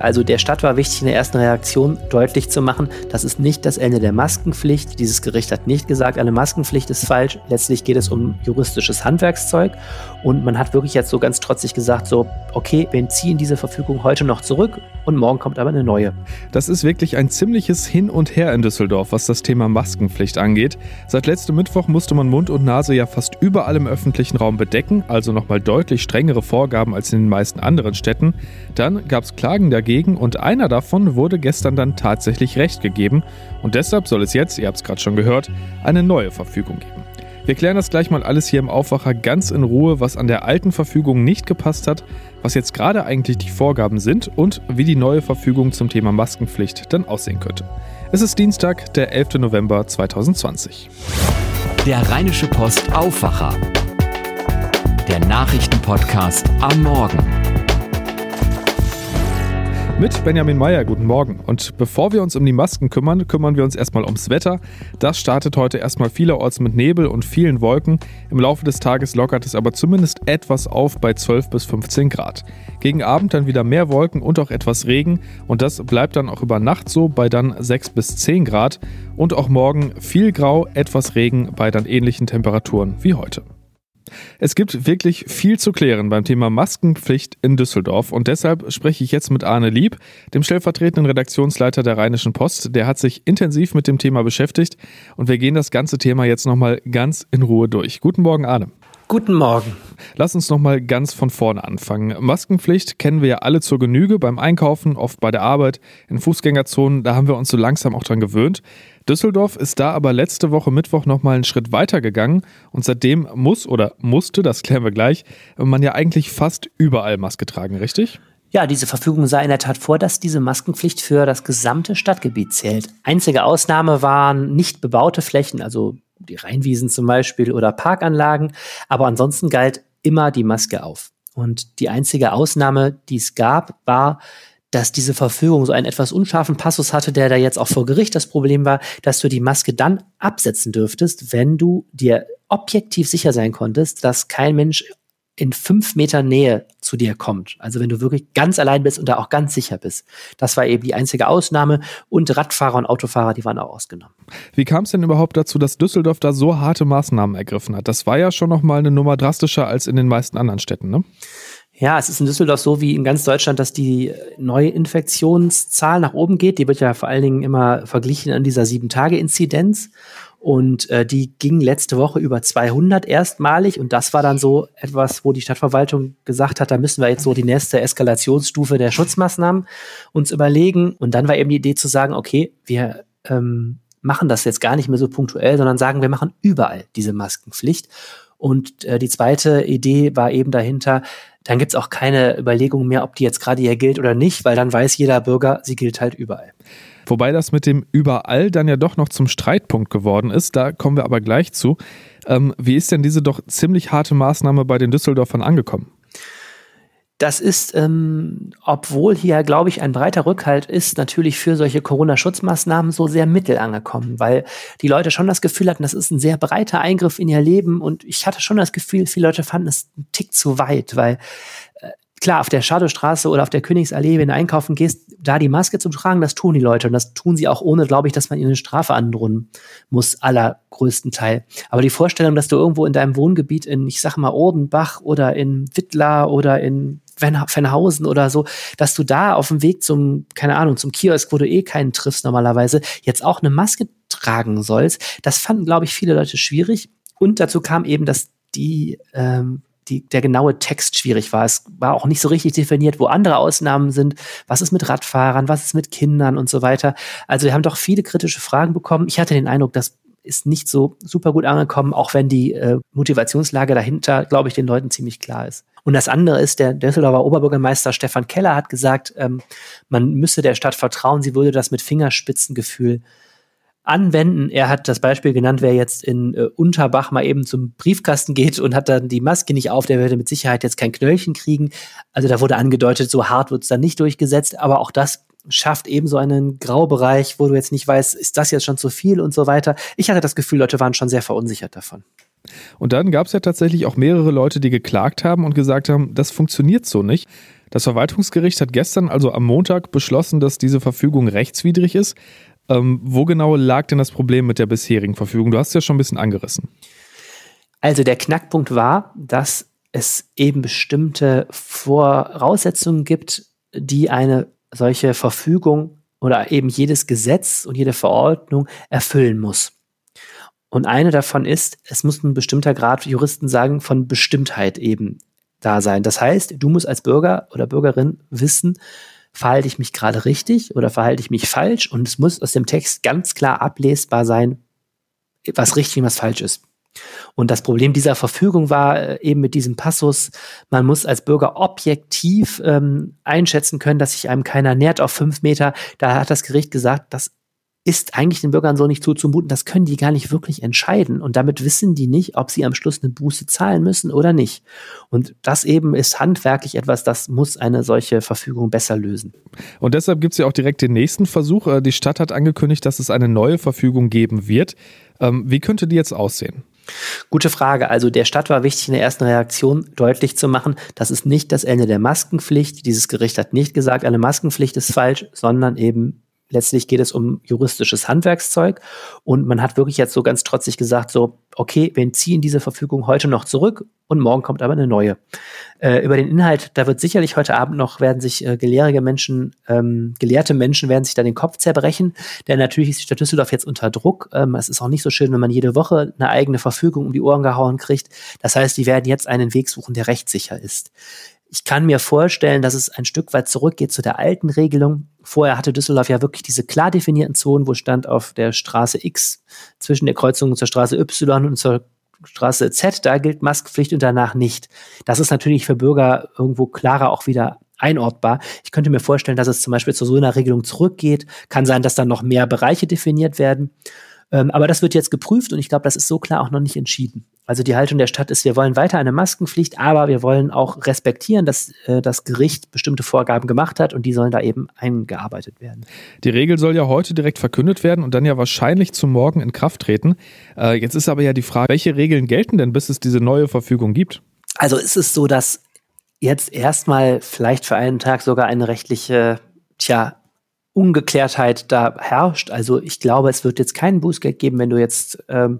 Also der Stadt war wichtig in der ersten Reaktion deutlich zu machen, das ist nicht das Ende der Maskenpflicht. Dieses Gericht hat nicht gesagt, eine Maskenpflicht ist falsch. Letztlich geht es um juristisches Handwerkszeug. Und man hat wirklich jetzt so ganz trotzig gesagt, so, okay, wir ziehen diese Verfügung heute noch zurück und morgen kommt aber eine neue. Das ist wirklich ein ziemliches Hin und Her in Düsseldorf, was das Thema Maskenpflicht angeht. Seit letztem Mittwoch musste man Mund und Nase ja fast überall im öffentlichen Raum bedecken, also nochmal deutlich strengere Vorgaben als in den meisten anderen Städten. Dann gab es Klagen dagegen und einer davon wurde gestern dann tatsächlich recht gegeben. Und deshalb soll es jetzt, ihr habt es gerade schon gehört, eine neue Verfügung geben. Wir klären das gleich mal alles hier im Aufwacher ganz in Ruhe, was an der alten Verfügung nicht gepasst hat, was jetzt gerade eigentlich die Vorgaben sind und wie die neue Verfügung zum Thema Maskenpflicht dann aussehen könnte. Es ist Dienstag, der 11. November 2020. Der Rheinische Post Aufwacher. Der Nachrichtenpodcast am Morgen mit Benjamin Meyer. Guten Morgen. Und bevor wir uns um die Masken kümmern, kümmern wir uns erstmal ums Wetter. Das startet heute erstmal vielerorts mit Nebel und vielen Wolken. Im Laufe des Tages lockert es aber zumindest etwas auf bei 12 bis 15 Grad. Gegen Abend dann wieder mehr Wolken und auch etwas Regen. Und das bleibt dann auch über Nacht so bei dann 6 bis 10 Grad. Und auch morgen viel Grau, etwas Regen bei dann ähnlichen Temperaturen wie heute. Es gibt wirklich viel zu klären beim Thema Maskenpflicht in Düsseldorf und deshalb spreche ich jetzt mit Arne Lieb, dem stellvertretenden Redaktionsleiter der Rheinischen Post. Der hat sich intensiv mit dem Thema beschäftigt und wir gehen das ganze Thema jetzt nochmal ganz in Ruhe durch. Guten Morgen, Arne. Guten Morgen. Lass uns nochmal ganz von vorne anfangen. Maskenpflicht kennen wir ja alle zur Genüge beim Einkaufen, oft bei der Arbeit, in Fußgängerzonen, da haben wir uns so langsam auch dran gewöhnt. Düsseldorf ist da aber letzte Woche Mittwoch nochmal einen Schritt weiter gegangen und seitdem muss oder musste, das klären wir gleich, man ja eigentlich fast überall Maske tragen, richtig? Ja, diese Verfügung sah in der Tat vor, dass diese Maskenpflicht für das gesamte Stadtgebiet zählt. Einzige Ausnahme waren nicht bebaute Flächen, also die Rheinwiesen zum Beispiel oder Parkanlagen, aber ansonsten galt immer die Maske auf. Und die einzige Ausnahme, die es gab, war dass diese Verfügung so einen etwas unscharfen Passus hatte, der da jetzt auch vor Gericht das Problem war, dass du die Maske dann absetzen dürftest, wenn du dir objektiv sicher sein konntest, dass kein Mensch in fünf Meter Nähe zu dir kommt. Also wenn du wirklich ganz allein bist und da auch ganz sicher bist. Das war eben die einzige Ausnahme. Und Radfahrer und Autofahrer, die waren auch ausgenommen. Wie kam es denn überhaupt dazu, dass Düsseldorf da so harte Maßnahmen ergriffen hat? Das war ja schon noch mal eine Nummer drastischer als in den meisten anderen Städten, ne? Ja, es ist in Düsseldorf so wie in ganz Deutschland, dass die Neuinfektionszahl nach oben geht. Die wird ja vor allen Dingen immer verglichen an dieser Sieben-Tage-Inzidenz. Und äh, die ging letzte Woche über 200 erstmalig. Und das war dann so etwas, wo die Stadtverwaltung gesagt hat, da müssen wir jetzt so die nächste Eskalationsstufe der Schutzmaßnahmen uns überlegen. Und dann war eben die Idee zu sagen, okay, wir ähm, machen das jetzt gar nicht mehr so punktuell, sondern sagen, wir machen überall diese Maskenpflicht. Und äh, die zweite Idee war eben dahinter, dann gibt's auch keine Überlegung mehr, ob die jetzt gerade hier gilt oder nicht, weil dann weiß jeder Bürger, sie gilt halt überall. Wobei das mit dem überall dann ja doch noch zum Streitpunkt geworden ist, da kommen wir aber gleich zu. Ähm, wie ist denn diese doch ziemlich harte Maßnahme bei den Düsseldorfern angekommen? Das ist, ähm, obwohl hier, glaube ich, ein breiter Rückhalt ist, natürlich für solche Corona-Schutzmaßnahmen so sehr mittel angekommen, weil die Leute schon das Gefühl hatten, das ist ein sehr breiter Eingriff in ihr Leben und ich hatte schon das Gefühl, viele Leute fanden es einen Tick zu weit, weil äh, klar, auf der Schadowstraße oder auf der Königsallee, wenn du einkaufen gehst, da die Maske zu tragen, das tun die Leute und das tun sie auch ohne, glaube ich, dass man ihnen eine Strafe androhen muss, allergrößten Teil. Aber die Vorstellung, dass du irgendwo in deinem Wohngebiet in, ich sag mal, Ordenbach oder in Wittlar oder in Fennhausen oder so, dass du da auf dem Weg zum, keine Ahnung, zum Kiosk, wo du eh keinen triffst normalerweise, jetzt auch eine Maske tragen sollst. Das fanden, glaube ich, viele Leute schwierig. Und dazu kam eben, dass die, ähm, die, der genaue Text schwierig war. Es war auch nicht so richtig definiert, wo andere Ausnahmen sind. Was ist mit Radfahrern? Was ist mit Kindern und so weiter? Also wir haben doch viele kritische Fragen bekommen. Ich hatte den Eindruck, dass ist nicht so super gut angekommen, auch wenn die äh, Motivationslage dahinter, glaube ich, den Leuten ziemlich klar ist. Und das andere ist, der Düsseldorfer Oberbürgermeister Stefan Keller hat gesagt, ähm, man müsse der Stadt vertrauen, sie würde das mit Fingerspitzengefühl anwenden. Er hat das Beispiel genannt, wer jetzt in äh, Unterbach mal eben zum Briefkasten geht und hat dann die Maske nicht auf, der würde mit Sicherheit jetzt kein Knöllchen kriegen. Also da wurde angedeutet, so hart wird es dann nicht durchgesetzt, aber auch das schafft eben so einen Graubereich, wo du jetzt nicht weißt, ist das jetzt schon zu viel und so weiter. Ich hatte das Gefühl, Leute waren schon sehr verunsichert davon. Und dann gab es ja tatsächlich auch mehrere Leute, die geklagt haben und gesagt haben, das funktioniert so nicht. Das Verwaltungsgericht hat gestern, also am Montag, beschlossen, dass diese Verfügung rechtswidrig ist. Ähm, wo genau lag denn das Problem mit der bisherigen Verfügung? Du hast es ja schon ein bisschen angerissen. Also der Knackpunkt war, dass es eben bestimmte Voraussetzungen gibt, die eine solche Verfügung oder eben jedes Gesetz und jede Verordnung erfüllen muss. Und eine davon ist, es muss ein bestimmter Grad, Juristen sagen, von Bestimmtheit eben da sein. Das heißt, du musst als Bürger oder Bürgerin wissen, verhalte ich mich gerade richtig oder verhalte ich mich falsch? Und es muss aus dem Text ganz klar ablesbar sein, was richtig und was falsch ist. Und das Problem dieser Verfügung war äh, eben mit diesem Passus, man muss als Bürger objektiv ähm, einschätzen können, dass sich einem keiner nährt auf fünf Meter. Da hat das Gericht gesagt, das ist eigentlich den Bürgern so nicht zuzumuten, das können die gar nicht wirklich entscheiden. Und damit wissen die nicht, ob sie am Schluss eine Buße zahlen müssen oder nicht. Und das eben ist handwerklich etwas, das muss eine solche Verfügung besser lösen. Und deshalb gibt es ja auch direkt den nächsten Versuch. Äh, die Stadt hat angekündigt, dass es eine neue Verfügung geben wird. Ähm, wie könnte die jetzt aussehen? Gute Frage. Also der Stadt war wichtig, in der ersten Reaktion deutlich zu machen, das ist nicht das Ende der Maskenpflicht. Dieses Gericht hat nicht gesagt, eine Maskenpflicht ist falsch, sondern eben letztlich geht es um juristisches Handwerkszeug und man hat wirklich jetzt so ganz trotzig gesagt, so, okay, wir ziehen diese Verfügung heute noch zurück und morgen kommt aber eine neue. Äh, über den Inhalt, da wird sicherlich heute Abend noch, werden sich äh, gelehrige Menschen, ähm, gelehrte Menschen werden sich da den Kopf zerbrechen, denn natürlich ist die Stadt Düsseldorf jetzt unter Druck. Ähm, es ist auch nicht so schön, wenn man jede Woche eine eigene Verfügung um die Ohren gehauen kriegt. Das heißt, die werden jetzt einen Weg suchen, der rechtssicher ist. Ich kann mir vorstellen, dass es ein Stück weit zurückgeht zu der alten Regelung. Vorher hatte Düsseldorf ja wirklich diese klar definierten Zonen, wo stand auf der Straße X zwischen der Kreuzung zur Straße Y und zur Straße Z, da gilt Maskenpflicht und danach nicht. Das ist natürlich für Bürger irgendwo klarer auch wieder einordbar. Ich könnte mir vorstellen, dass es zum Beispiel zu so einer Regelung zurückgeht. Kann sein, dass dann noch mehr Bereiche definiert werden. Ähm, aber das wird jetzt geprüft und ich glaube, das ist so klar auch noch nicht entschieden. Also die Haltung der Stadt ist, wir wollen weiter eine Maskenpflicht, aber wir wollen auch respektieren, dass äh, das Gericht bestimmte Vorgaben gemacht hat und die sollen da eben eingearbeitet werden. Die Regel soll ja heute direkt verkündet werden und dann ja wahrscheinlich zum Morgen in Kraft treten. Äh, jetzt ist aber ja die Frage, welche Regeln gelten denn, bis es diese neue Verfügung gibt? Also ist es so, dass jetzt erstmal vielleicht für einen Tag sogar eine rechtliche, tja, Ungeklärtheit da herrscht. Also ich glaube, es wird jetzt keinen Bußgeld geben, wenn du jetzt ähm,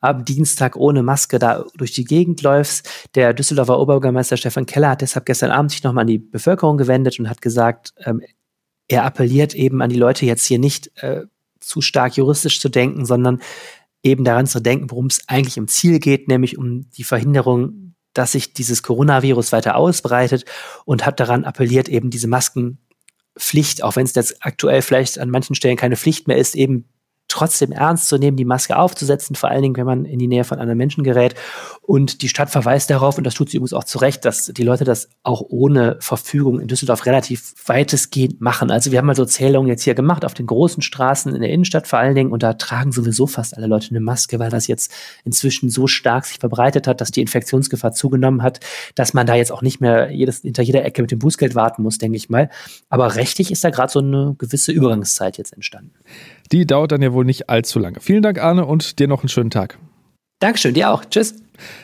am Dienstag ohne Maske da durch die Gegend läufst. Der Düsseldorfer Oberbürgermeister Stefan Keller hat deshalb gestern Abend sich nochmal an die Bevölkerung gewendet und hat gesagt, ähm, er appelliert eben an die Leute jetzt hier nicht äh, zu stark juristisch zu denken, sondern eben daran zu denken, worum es eigentlich im Ziel geht, nämlich um die Verhinderung, dass sich dieses Coronavirus weiter ausbreitet und hat daran appelliert, eben diese Masken Pflicht, auch wenn es jetzt aktuell vielleicht an manchen Stellen keine Pflicht mehr ist, eben trotzdem ernst zu nehmen, die Maske aufzusetzen, vor allen Dingen, wenn man in die Nähe von anderen Menschen gerät. Und die Stadt verweist darauf, und das tut sie übrigens auch zu Recht, dass die Leute das auch ohne Verfügung in Düsseldorf relativ weitestgehend machen. Also wir haben mal so Zählungen jetzt hier gemacht auf den großen Straßen in der Innenstadt vor allen Dingen und da tragen sowieso fast alle Leute eine Maske, weil das jetzt inzwischen so stark sich verbreitet hat, dass die Infektionsgefahr zugenommen hat, dass man da jetzt auch nicht mehr jedes, hinter jeder Ecke mit dem Bußgeld warten muss, denke ich mal. Aber rechtlich ist da gerade so eine gewisse Übergangszeit jetzt entstanden. Die dauert dann ja wohl nicht allzu lange. Vielen Dank, Arne, und dir noch einen schönen Tag. Dankeschön, dir auch. Tschüss.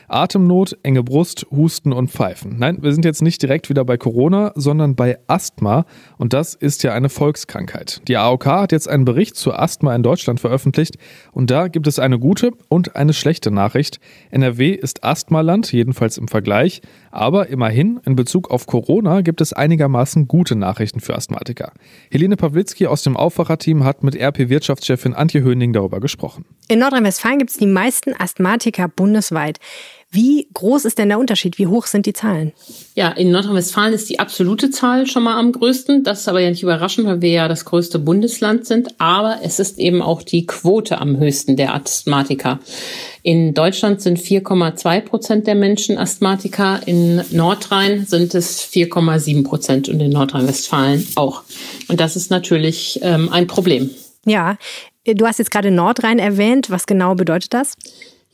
Atemnot, enge Brust, Husten und Pfeifen. Nein, wir sind jetzt nicht direkt wieder bei Corona, sondern bei Asthma. Und das ist ja eine Volkskrankheit. Die AOK hat jetzt einen Bericht zu Asthma in Deutschland veröffentlicht. Und da gibt es eine gute und eine schlechte Nachricht. NRW ist Asthmaland, jedenfalls im Vergleich. Aber immerhin, in Bezug auf Corona gibt es einigermaßen gute Nachrichten für Asthmatiker. Helene Pawlitzki aus dem Aufwacherteam hat mit RP-Wirtschaftschefin Antje Höning darüber gesprochen. In Nordrhein-Westfalen gibt es die meisten Asthmatiker bundesweit. Wie groß ist denn der Unterschied? Wie hoch sind die Zahlen? Ja, in Nordrhein-Westfalen ist die absolute Zahl schon mal am größten. Das ist aber ja nicht überraschend, weil wir ja das größte Bundesland sind. Aber es ist eben auch die Quote am höchsten der Asthmatiker. In Deutschland sind 4,2 Prozent der Menschen Asthmatiker. In Nordrhein sind es 4,7 Prozent und in Nordrhein-Westfalen auch. Und das ist natürlich ähm, ein Problem. Ja, du hast jetzt gerade Nordrhein erwähnt. Was genau bedeutet das?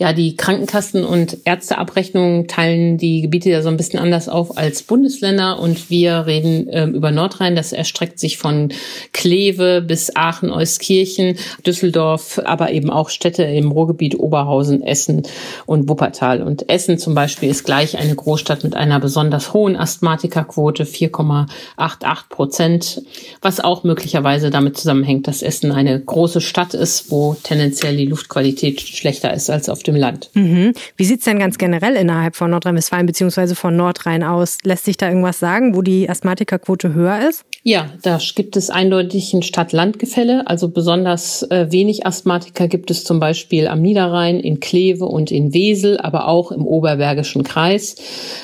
Ja, die Krankenkassen und Ärzteabrechnungen teilen die Gebiete ja so ein bisschen anders auf als Bundesländer und wir reden äh, über Nordrhein. Das erstreckt sich von Kleve bis Aachen, Euskirchen, Düsseldorf, aber eben auch Städte im Ruhrgebiet Oberhausen, Essen und Wuppertal. Und Essen zum Beispiel ist gleich eine Großstadt mit einer besonders hohen Asthmatikerquote, 4,88 Prozent, was auch möglicherweise damit zusammenhängt, dass Essen eine große Stadt ist, wo tendenziell die Luftqualität schlechter ist als auf dem Land. Mhm. Wie sieht's denn ganz generell innerhalb von Nordrhein-Westfalen beziehungsweise von Nordrhein aus? Lässt sich da irgendwas sagen, wo die Asthmatikerquote höher ist? Ja, da gibt es eindeutig ein Stadt-Land-Gefälle. Also besonders äh, wenig Asthmatiker gibt es zum Beispiel am Niederrhein, in Kleve und in Wesel, aber auch im Oberbergischen Kreis.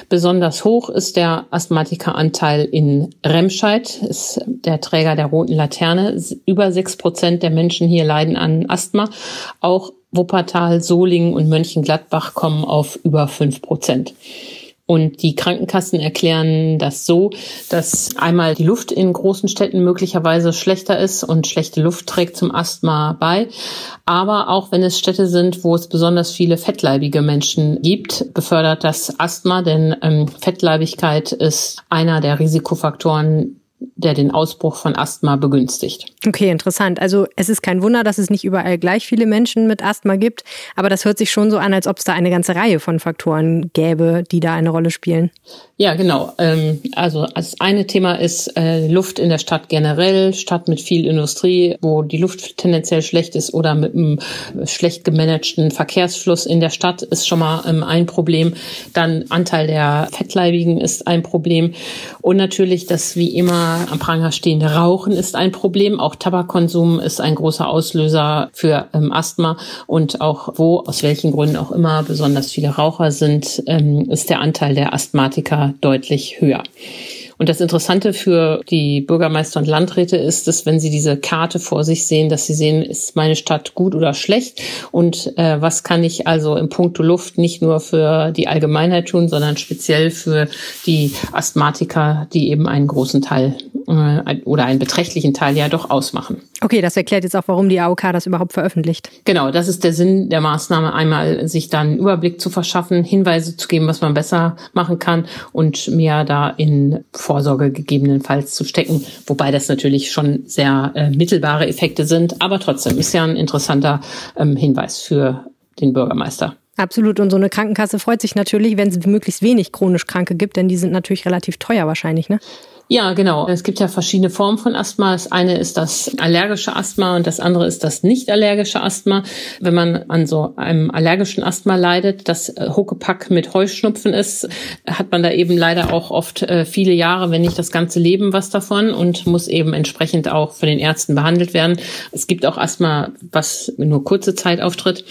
Besonders hoch ist der Asthmatikeranteil in Remscheid, ist der Träger der roten Laterne. Über sechs Prozent der Menschen hier leiden an Asthma. Auch Wuppertal, Solingen und Mönchengladbach kommen auf über fünf Prozent. Und die Krankenkassen erklären das so, dass einmal die Luft in großen Städten möglicherweise schlechter ist und schlechte Luft trägt zum Asthma bei. Aber auch wenn es Städte sind, wo es besonders viele fettleibige Menschen gibt, befördert das Asthma, denn ähm, Fettleibigkeit ist einer der Risikofaktoren, der den Ausbruch von Asthma begünstigt. Okay, interessant. Also es ist kein Wunder, dass es nicht überall gleich viele Menschen mit Asthma gibt, aber das hört sich schon so an, als ob es da eine ganze Reihe von Faktoren gäbe, die da eine Rolle spielen. Ja, genau. Ähm, also das eine Thema ist äh, Luft in der Stadt generell, Stadt mit viel Industrie, wo die Luft tendenziell schlecht ist oder mit einem schlecht gemanagten Verkehrsfluss in der Stadt ist schon mal ähm, ein Problem. Dann Anteil der Fettleibigen ist ein Problem und natürlich das wie immer am Pranger stehende Rauchen ist ein Problem. Auch Tabakkonsum ist ein großer Auslöser für ähm, Asthma und auch wo, aus welchen Gründen auch immer, besonders viele Raucher sind, ähm, ist der Anteil der Asthmatiker deutlich höher. Und das Interessante für die Bürgermeister und Landräte ist, dass wenn sie diese Karte vor sich sehen, dass sie sehen, ist meine Stadt gut oder schlecht und äh, was kann ich also im Punkto Luft nicht nur für die Allgemeinheit tun, sondern speziell für die Asthmatiker, die eben einen großen Teil äh, oder einen beträchtlichen Teil ja doch ausmachen. Okay, das erklärt jetzt auch, warum die AOK das überhaupt veröffentlicht. Genau, das ist der Sinn der Maßnahme, einmal sich dann einen Überblick zu verschaffen, Hinweise zu geben, was man besser machen kann und mehr da in Vorsorge gegebenenfalls zu stecken, wobei das natürlich schon sehr äh, mittelbare Effekte sind, aber trotzdem ist ja ein interessanter ähm, Hinweis für den Bürgermeister. Absolut. Und so eine Krankenkasse freut sich natürlich, wenn es möglichst wenig chronisch Kranke gibt, denn die sind natürlich relativ teuer wahrscheinlich, ne? Ja, genau. Es gibt ja verschiedene Formen von Asthma. Das eine ist das allergische Asthma und das andere ist das nicht allergische Asthma. Wenn man an so einem allergischen Asthma leidet, das äh, Huckepack mit Heuschnupfen ist, hat man da eben leider auch oft äh, viele Jahre, wenn nicht das ganze Leben was davon und muss eben entsprechend auch von den Ärzten behandelt werden. Es gibt auch Asthma, was nur kurze Zeit auftritt.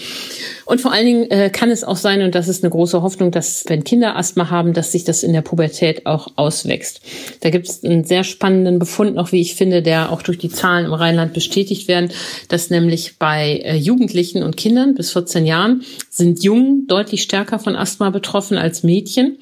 Und vor allen Dingen äh, kann es auch sein, und das ist eine große Hoffnung, dass wenn Kinder Asthma haben, dass sich das in der Pubertät auch auswächst. Da gibt es einen sehr spannenden Befund noch, wie ich finde, der auch durch die Zahlen im Rheinland bestätigt werden, dass nämlich bei äh, Jugendlichen und Kindern bis 14 Jahren sind Jungen deutlich stärker von Asthma betroffen als Mädchen.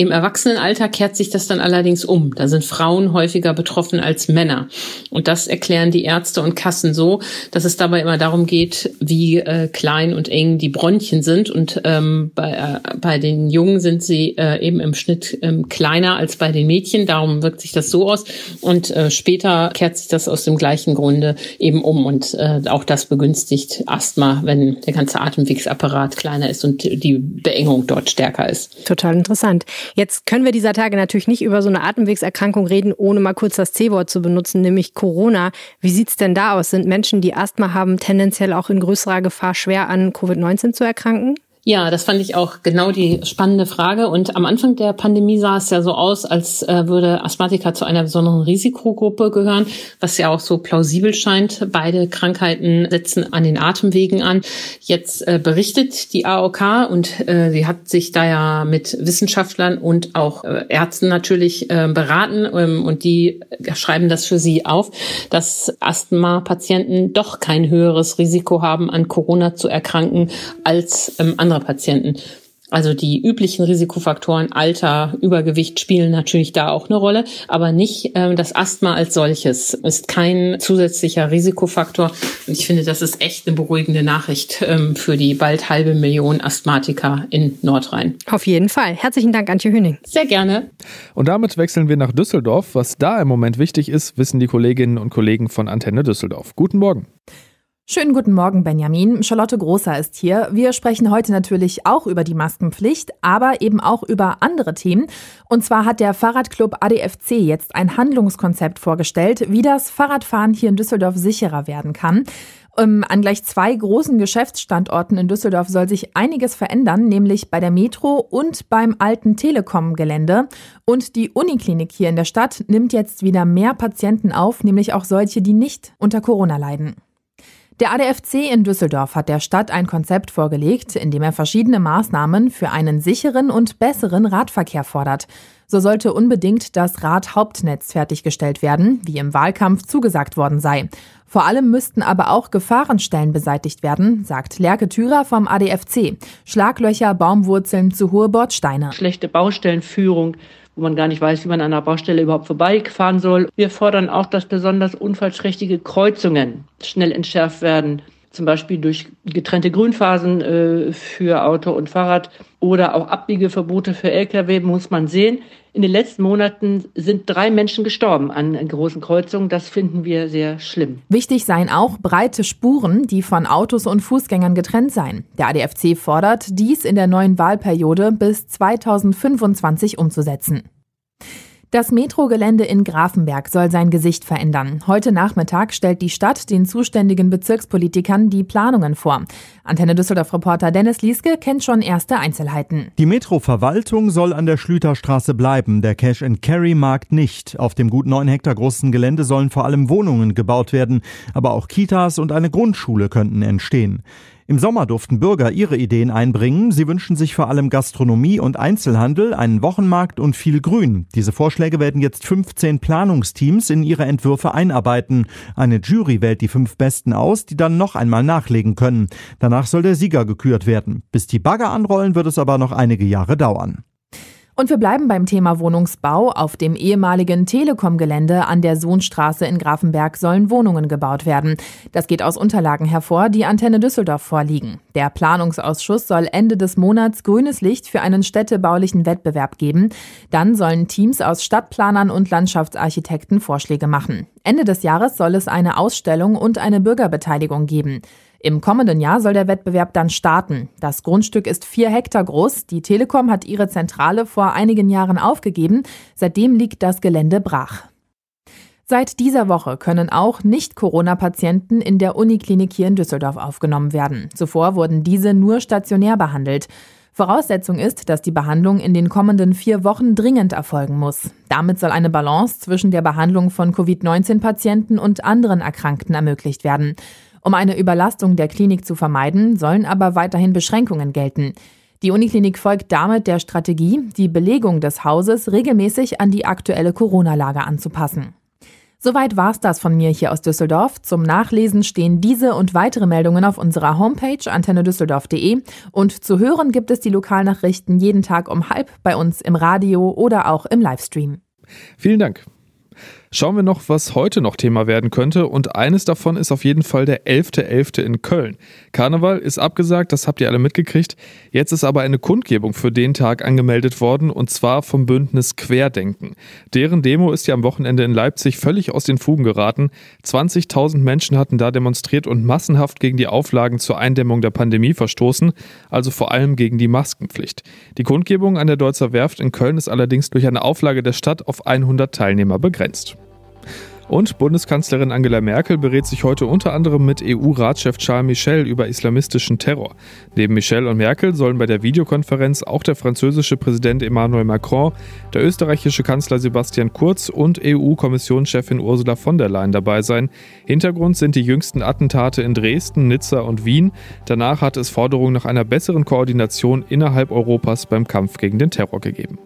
Im Erwachsenenalter kehrt sich das dann allerdings um. Da sind Frauen häufiger betroffen als Männer. Und das erklären die Ärzte und Kassen so, dass es dabei immer darum geht, wie äh, klein und eng die Bronchien sind. Und ähm, bei, äh, bei den Jungen sind sie äh, eben im Schnitt ähm, kleiner als bei den Mädchen. Darum wirkt sich das so aus. Und äh, später kehrt sich das aus dem gleichen Grunde eben um. Und äh, auch das begünstigt Asthma, wenn der ganze Atemwegsapparat kleiner ist und die Beengung dort stärker ist. Total interessant. Jetzt können wir dieser Tage natürlich nicht über so eine Atemwegserkrankung reden, ohne mal kurz das C-Wort zu benutzen, nämlich Corona. Wie sieht's denn da aus? Sind Menschen, die Asthma haben, tendenziell auch in größerer Gefahr, schwer an Covid-19 zu erkranken? Ja, das fand ich auch genau die spannende Frage. Und am Anfang der Pandemie sah es ja so aus, als äh, würde Asthmatiker zu einer besonderen Risikogruppe gehören, was ja auch so plausibel scheint. Beide Krankheiten setzen an den Atemwegen an. Jetzt äh, berichtet die AOK und äh, sie hat sich da ja mit Wissenschaftlern und auch Ärzten natürlich äh, beraten ähm, und die schreiben das für sie auf, dass Asthma-Patienten doch kein höheres Risiko haben, an Corona zu erkranken als ähm, andere Patienten. Also die üblichen Risikofaktoren Alter, Übergewicht spielen natürlich da auch eine Rolle, aber nicht ähm, das Asthma als solches ist kein zusätzlicher Risikofaktor. Und ich finde, das ist echt eine beruhigende Nachricht ähm, für die bald halbe Million Asthmatiker in Nordrhein. Auf jeden Fall. Herzlichen Dank, Antje Höning. Sehr gerne. Und damit wechseln wir nach Düsseldorf. Was da im Moment wichtig ist, wissen die Kolleginnen und Kollegen von Antenne Düsseldorf. Guten Morgen. Schönen guten Morgen, Benjamin. Charlotte Großer ist hier. Wir sprechen heute natürlich auch über die Maskenpflicht, aber eben auch über andere Themen. Und zwar hat der Fahrradclub ADFC jetzt ein Handlungskonzept vorgestellt, wie das Fahrradfahren hier in Düsseldorf sicherer werden kann. Um, ähm, an gleich zwei großen Geschäftsstandorten in Düsseldorf soll sich einiges verändern, nämlich bei der Metro und beim alten Telekom-Gelände. Und die Uniklinik hier in der Stadt nimmt jetzt wieder mehr Patienten auf, nämlich auch solche, die nicht unter Corona leiden. Der ADFC in Düsseldorf hat der Stadt ein Konzept vorgelegt, in dem er verschiedene Maßnahmen für einen sicheren und besseren Radverkehr fordert. So sollte unbedingt das Radhauptnetz fertiggestellt werden, wie im Wahlkampf zugesagt worden sei. Vor allem müssten aber auch Gefahrenstellen beseitigt werden, sagt Lerke Thürer vom ADFC. Schlaglöcher, Baumwurzeln zu hohe Bordsteine. Schlechte Baustellenführung, wo man gar nicht weiß, wie man an einer Baustelle überhaupt vorbeifahren soll. Wir fordern auch, dass besonders unfallträchtige Kreuzungen schnell entschärft werden, zum Beispiel durch getrennte Grünphasen äh, für Auto und Fahrrad oder auch Abbiegeverbote für Lkw, muss man sehen. In den letzten Monaten sind drei Menschen gestorben an großen Kreuzungen. Das finden wir sehr schlimm. Wichtig seien auch breite Spuren, die von Autos und Fußgängern getrennt seien. Der ADFC fordert, dies in der neuen Wahlperiode bis 2025 umzusetzen. Das Metrogelände in Grafenberg soll sein Gesicht verändern. Heute Nachmittag stellt die Stadt den zuständigen Bezirkspolitikern die Planungen vor. Antenne Düsseldorf-Reporter Dennis Lieske kennt schon erste Einzelheiten. Die Metroverwaltung soll an der Schlüterstraße bleiben, der Cash-and-Carry-Markt nicht. Auf dem gut neun Hektar großen Gelände sollen vor allem Wohnungen gebaut werden, aber auch Kitas und eine Grundschule könnten entstehen. Im Sommer durften Bürger ihre Ideen einbringen. Sie wünschen sich vor allem Gastronomie und Einzelhandel, einen Wochenmarkt und viel Grün. Diese Vorschläge werden jetzt 15 Planungsteams in ihre Entwürfe einarbeiten. Eine Jury wählt die fünf Besten aus, die dann noch einmal nachlegen können. Danach soll der Sieger gekürt werden. Bis die Bagger anrollen, wird es aber noch einige Jahre dauern. Und wir bleiben beim Thema Wohnungsbau. Auf dem ehemaligen Telekom-Gelände an der Sohnstraße in Grafenberg sollen Wohnungen gebaut werden. Das geht aus Unterlagen hervor, die Antenne Düsseldorf vorliegen. Der Planungsausschuss soll Ende des Monats grünes Licht für einen städtebaulichen Wettbewerb geben. Dann sollen Teams aus Stadtplanern und Landschaftsarchitekten Vorschläge machen. Ende des Jahres soll es eine Ausstellung und eine Bürgerbeteiligung geben. Im kommenden Jahr soll der Wettbewerb dann starten. Das Grundstück ist vier Hektar groß. Die Telekom hat ihre Zentrale vor einigen Jahren aufgegeben. Seitdem liegt das Gelände brach. Seit dieser Woche können auch Nicht-Corona-Patienten in der Uniklinik hier in Düsseldorf aufgenommen werden. Zuvor wurden diese nur stationär behandelt. Voraussetzung ist, dass die Behandlung in den kommenden vier Wochen dringend erfolgen muss. Damit soll eine Balance zwischen der Behandlung von Covid-19-Patienten und anderen Erkrankten ermöglicht werden. Um eine Überlastung der Klinik zu vermeiden, sollen aber weiterhin Beschränkungen gelten. Die Uniklinik folgt damit der Strategie, die Belegung des Hauses regelmäßig an die aktuelle Corona-Lage anzupassen. Soweit war's das von mir hier aus Düsseldorf. Zum Nachlesen stehen diese und weitere Meldungen auf unserer Homepage antennedüsseldorf.de und zu hören gibt es die Lokalnachrichten jeden Tag um halb bei uns im Radio oder auch im Livestream. Vielen Dank. Schauen wir noch, was heute noch Thema werden könnte. Und eines davon ist auf jeden Fall der 11.11. .11. in Köln. Karneval ist abgesagt, das habt ihr alle mitgekriegt. Jetzt ist aber eine Kundgebung für den Tag angemeldet worden und zwar vom Bündnis Querdenken. Deren Demo ist ja am Wochenende in Leipzig völlig aus den Fugen geraten. 20.000 Menschen hatten da demonstriert und massenhaft gegen die Auflagen zur Eindämmung der Pandemie verstoßen, also vor allem gegen die Maskenpflicht. Die Kundgebung an der Deutzer Werft in Köln ist allerdings durch eine Auflage der Stadt auf 100 Teilnehmer begrenzt. Und Bundeskanzlerin Angela Merkel berät sich heute unter anderem mit EU-Ratschef Charles Michel über islamistischen Terror. Neben Michel und Merkel sollen bei der Videokonferenz auch der französische Präsident Emmanuel Macron, der österreichische Kanzler Sebastian Kurz und EU-Kommissionschefin Ursula von der Leyen dabei sein. Hintergrund sind die jüngsten Attentate in Dresden, Nizza und Wien. Danach hat es Forderungen nach einer besseren Koordination innerhalb Europas beim Kampf gegen den Terror gegeben.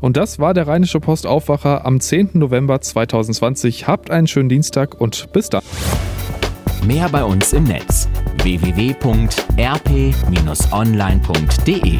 Und das war der Rheinische Post Aufwacher am 10. November 2020. Habt einen schönen Dienstag und bis dann. Mehr bei uns im Netz www.rp-online.de